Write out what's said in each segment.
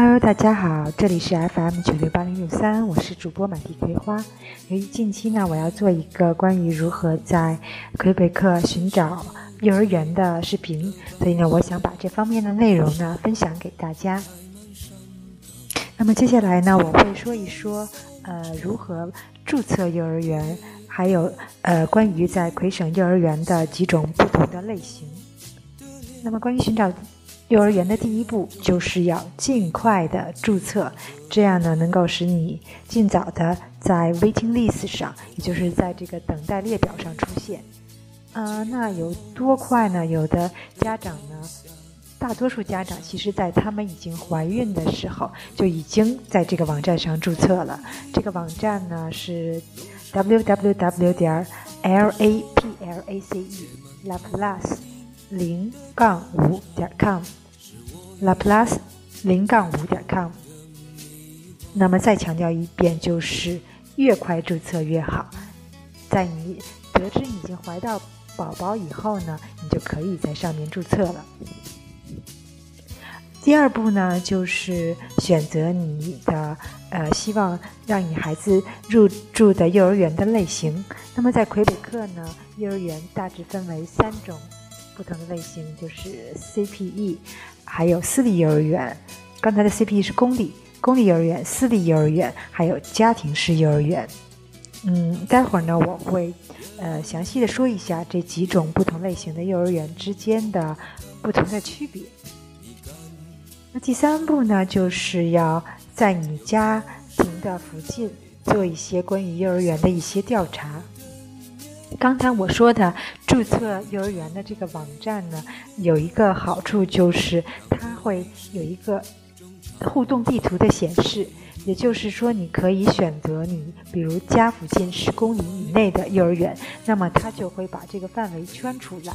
Hello，大家好，这里是 FM 九六八零六三，我是主播满地葵花。由于近期呢，我要做一个关于如何在魁北克寻找幼儿园的视频，所以呢，我想把这方面的内容呢分享给大家。那么接下来呢，我会说一说，呃，如何注册幼儿园，还有呃，关于在魁省幼儿园的几种不同的类型。那么关于寻找。幼儿园的第一步就是要尽快的注册，这样呢能够使你尽早的在 waiting list 上，也就是在这个等待列表上出现。呃，那有多快呢？有的家长呢，大多数家长其实在他们已经怀孕的时候就已经在这个网站上注册了。这个网站呢是 www 点 l a p l a c e laplace。零杠五点 com，Laplace 零杠五点 com。那么再强调一遍，就是越快注册越好。在你得知已经怀到宝宝以后呢，你就可以在上面注册了。第二步呢，就是选择你的呃希望让你孩子入住的幼儿园的类型。那么在魁北克呢，幼儿园大致分为三种。不同的类型就是 CPE，还有私立幼儿园。刚才的 CPE 是公立公立幼儿园，私立幼儿园还有家庭式幼儿园。嗯，待会儿呢我会呃详细的说一下这几种不同类型的幼儿园之间的不同的区别。那第三步呢，就是要在你家庭的附近做一些关于幼儿园的一些调查。刚才我说的注册幼儿园的这个网站呢，有一个好处就是它会有一个互动地图的显示，也就是说你可以选择你比如家附近十公里以内的幼儿园，那么它就会把这个范围圈出来，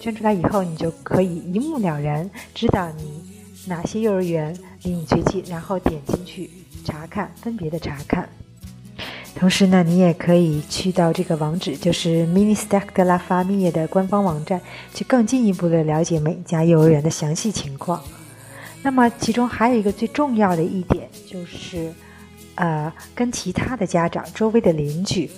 圈出来以后你就可以一目了然知道你哪些幼儿园离你最近，然后点进去查看，分别的查看。同时呢，你也可以去到这个网址，就是 Ministère de la Famille 的官方网站，去更进一步的了解每一家幼儿园的详细情况。那么，其中还有一个最重要的一点，就是，呃，跟其他的家长、周围的邻居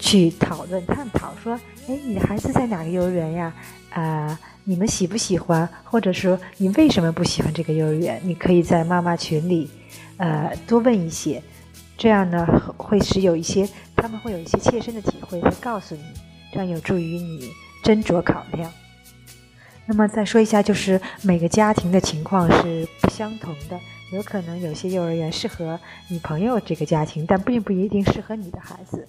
去讨论、探讨，说，哎，你的孩子在哪个幼儿园呀？啊，你们喜不喜欢？或者说，你为什么不喜欢这个幼儿园？你可以在妈妈群里，呃，多问一些。这样呢，会使有一些他们会有一些切身的体会，会告诉你，这样有助于你斟酌考量。那么再说一下，就是每个家庭的情况是不相同的，有可能有些幼儿园适合你朋友这个家庭，但并不一定适合你的孩子。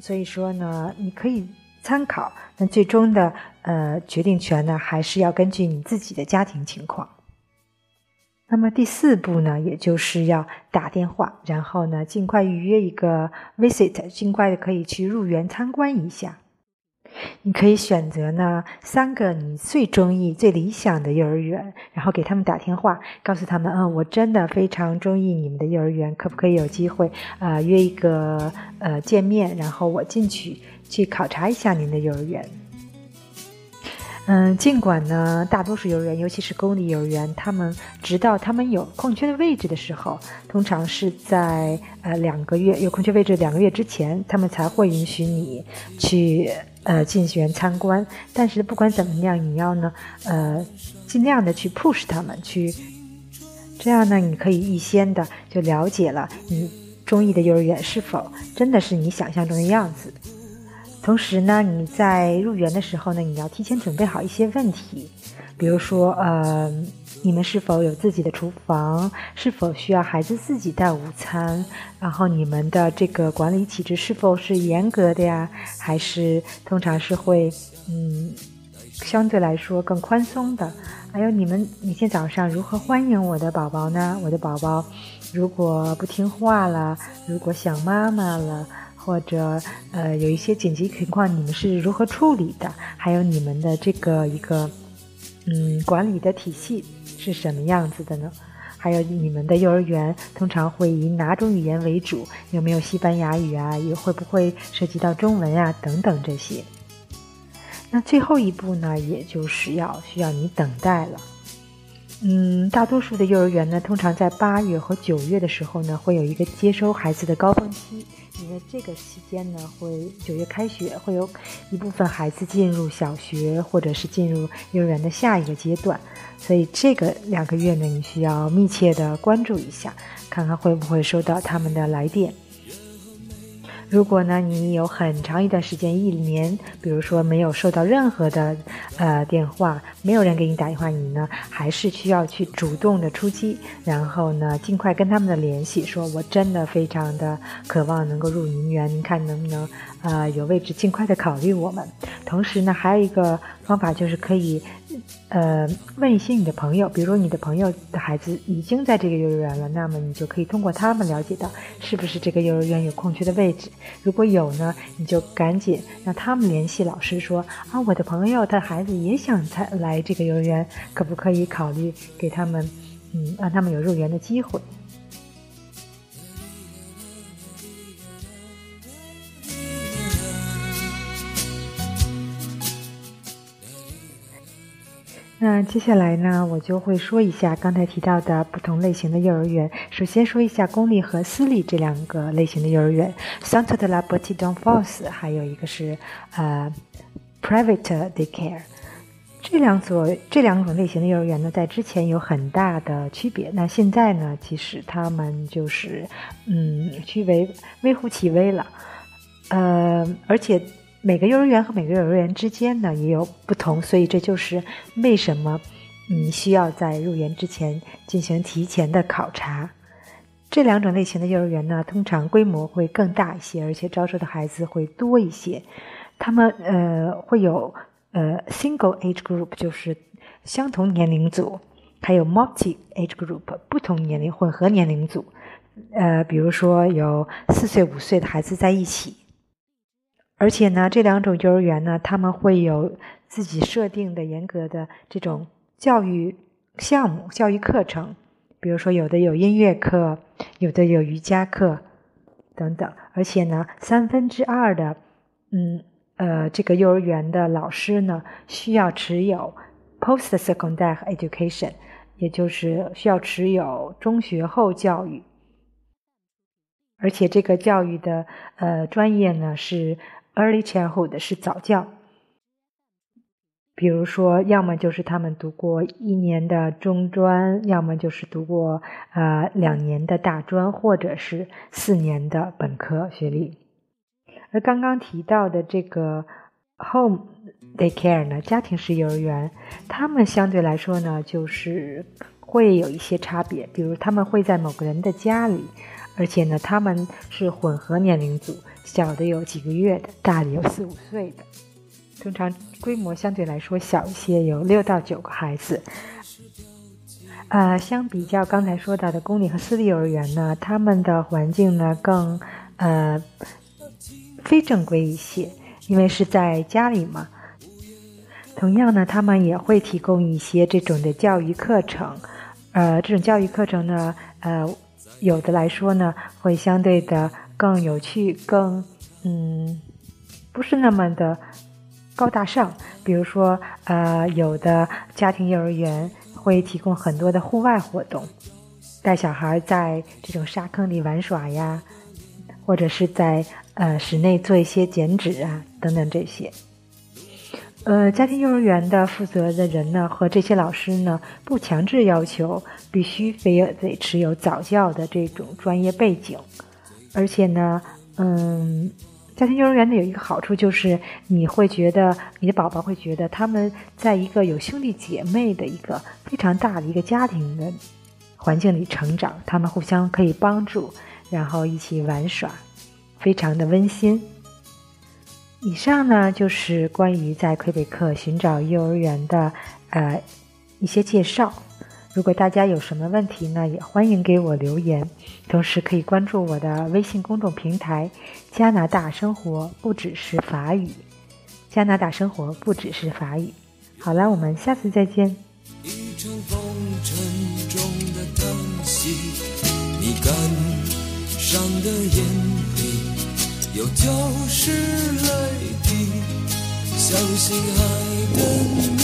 所以说呢，你可以参考，但最终的呃决定权呢，还是要根据你自己的家庭情况。那么第四步呢，也就是要打电话，然后呢，尽快预约一个 visit，尽快的可以去入园参观一下。你可以选择呢三个你最中意、最理想的幼儿园，然后给他们打电话，告诉他们，嗯，我真的非常中意你们的幼儿园，可不可以有机会啊约一个呃见面，然后我进去去考察一下您的幼儿园。嗯，尽管呢，大多数幼儿园，尤其是公立幼儿园，他们直到他们有空缺的位置的时候，通常是在呃两个月有空缺位置两个月之前，他们才会允许你去呃进园参观。但是不管怎么样，你要呢呃尽量的去 push 他们去，这样呢你可以预先的就了解了你中意的幼儿园是否真的是你想象中的样子。同时呢，你在入园的时候呢，你要提前准备好一些问题，比如说，呃，你们是否有自己的厨房？是否需要孩子自己带午餐？然后你们的这个管理体制是否是严格的呀？还是通常是会，嗯，相对来说更宽松的？还有你们每天早上如何欢迎我的宝宝呢？我的宝宝如果不听话了，如果想妈妈了？或者呃，有一些紧急情况，你们是如何处理的？还有你们的这个一个嗯管理的体系是什么样子的呢？还有你们的幼儿园通常会以哪种语言为主？有没有西班牙语啊？也会不会涉及到中文啊？等等这些。那最后一步呢，也就是要需要你等待了。嗯，大多数的幼儿园呢，通常在八月和九月的时候呢，会有一个接收孩子的高峰期，因为这个期间呢，会九月开学，会有一部分孩子进入小学或者是进入幼儿园的下一个阶段，所以这个两个月呢，你需要密切的关注一下，看看会不会收到他们的来电。如果呢，你有很长一段时间，一年，比如说没有收到任何的，呃，电话，没有人给你打电话，你呢，还是需要去主动的出击，然后呢，尽快跟他们的联系，说我真的非常的渴望能够入营园，您看能不能，呃，有位置，尽快的考虑我们。同时呢，还有一个方法就是可以。呃，问一些你的朋友，比如你的朋友的孩子已经在这个幼儿园了，那么你就可以通过他们了解到是不是这个幼儿园有空缺的位置。如果有呢，你就赶紧让他们联系老师说啊，我的朋友他的孩子也想来来这个幼儿园，可不可以考虑给他们，嗯，让他们有入园的机会。那接下来呢，我就会说一下刚才提到的不同类型的幼儿园。首先说一下公立和私立这两个类型的幼儿园，Centre de la Petite Enfance，还有一个是呃 Private Daycare。这两所这两种类型的幼儿园呢，在之前有很大的区别。那现在呢，其实他们就是嗯，区别微乎其微了。呃，而且。每个幼儿园和每个幼儿园之间呢也有不同，所以这就是为什么你需要在入园之前进行提前的考察。这两种类型的幼儿园呢，通常规模会更大一些，而且招收的孩子会多一些。他们呃会有呃 single age group，就是相同年龄组，还有 multi age group，不同年龄混合年龄组。呃，比如说有四岁、五岁的孩子在一起。而且呢，这两种幼儿园呢，他们会有自己设定的严格的这种教育项目、教育课程，比如说有的有音乐课，有的有瑜伽课等等。而且呢，三分之二的，嗯呃，这个幼儿园的老师呢，需要持有 post-secondary education，也就是需要持有中学后教育。而且这个教育的呃专业呢是。Early childhood 是早教，比如说，要么就是他们读过一年的中专，要么就是读过呃两年的大专，或者是四年的本科学历。而刚刚提到的这个 home daycare 呢，家庭式幼儿园，他们相对来说呢，就是会有一些差别，比如他们会在某个人的家里，而且呢，他们是混合年龄组。小的有几个月的，大的有四五岁的，通常规模相对来说小一些，有六到九个孩子。呃，相比较刚才说到的公立和私立幼儿园呢，他们的环境呢更呃非正规一些，因为是在家里嘛。同样呢，他们也会提供一些这种的教育课程。呃，这种教育课程呢，呃，有的来说呢，会相对的。更有趣，更嗯，不是那么的高大上。比如说，呃，有的家庭幼儿园会提供很多的户外活动，带小孩在这种沙坑里玩耍呀，或者是在呃室内做一些剪纸啊等等这些。呃，家庭幼儿园的负责的人呢，和这些老师呢，不强制要求必须非得持有早教的这种专业背景。而且呢，嗯，家庭幼儿园呢有一个好处就是，你会觉得你的宝宝会觉得他们在一个有兄弟姐妹的一个非常大的一个家庭的环境里成长，他们互相可以帮助，然后一起玩耍，非常的温馨。以上呢就是关于在魁北克寻找幼儿园的呃一些介绍。如果大家有什么问题呢，也欢迎给我留言，同时可以关注我的微信公众平台“加拿大生活不只是法语”。加拿大生活不只是法语。好了，我们下次再见。一场风尘中的叹息，你感伤的眼里有就是泪滴，相信爱的。